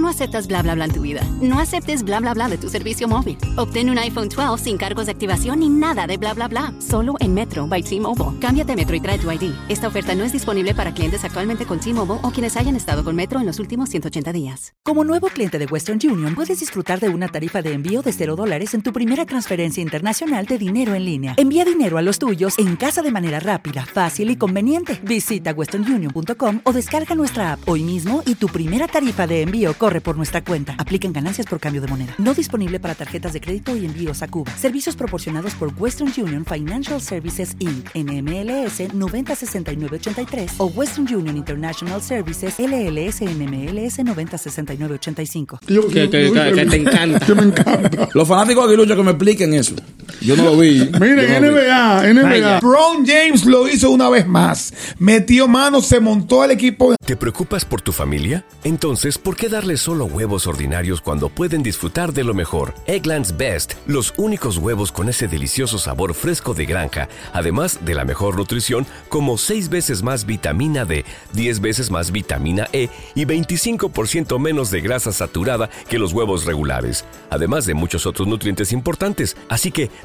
No aceptas bla bla bla en tu vida. No aceptes bla bla bla de tu servicio móvil. Obtén un iPhone 12 sin cargos de activación ni nada de bla bla bla. Solo en Metro by T-Mobile. Cámbiate Metro y trae tu ID. Esta oferta no es disponible para clientes actualmente con T-Mobile o quienes hayan estado con Metro en los últimos 180 días. Como nuevo cliente de Western Union, puedes disfrutar de una tarifa de envío de 0 dólares en tu primera transferencia internacional de dinero en línea. Envía dinero a los tuyos en casa de manera rápida, fácil y conveniente. Visita westernunion.com o descarga nuestra app hoy mismo y tu primera tarifa de envío corre por nuestra cuenta. Aplican ganancias por cambio de moneda. No disponible para tarjetas de crédito y envíos a Cuba. Servicios proporcionados por Western Union Financial Services Inc. NMLS 906983 o Western Union International Services LLS NMLS 906985. Que, que- que- que te encanta. Que me encanta. Los fanáticos de Aguilucho que me expliquen eso. Yo no lo vi. Miren, no lo vi. NBA, NBA. LeBron James lo hizo una vez más. Metió mano, se montó al equipo. ¿Te preocupas por tu familia? Entonces, ¿por qué darles solo huevos ordinarios cuando pueden disfrutar de lo mejor? Eggland's Best, los únicos huevos con ese delicioso sabor fresco de granja, además de la mejor nutrición, como 6 veces más vitamina D, 10 veces más vitamina E y 25% menos de grasa saturada que los huevos regulares, además de muchos otros nutrientes importantes. Así que,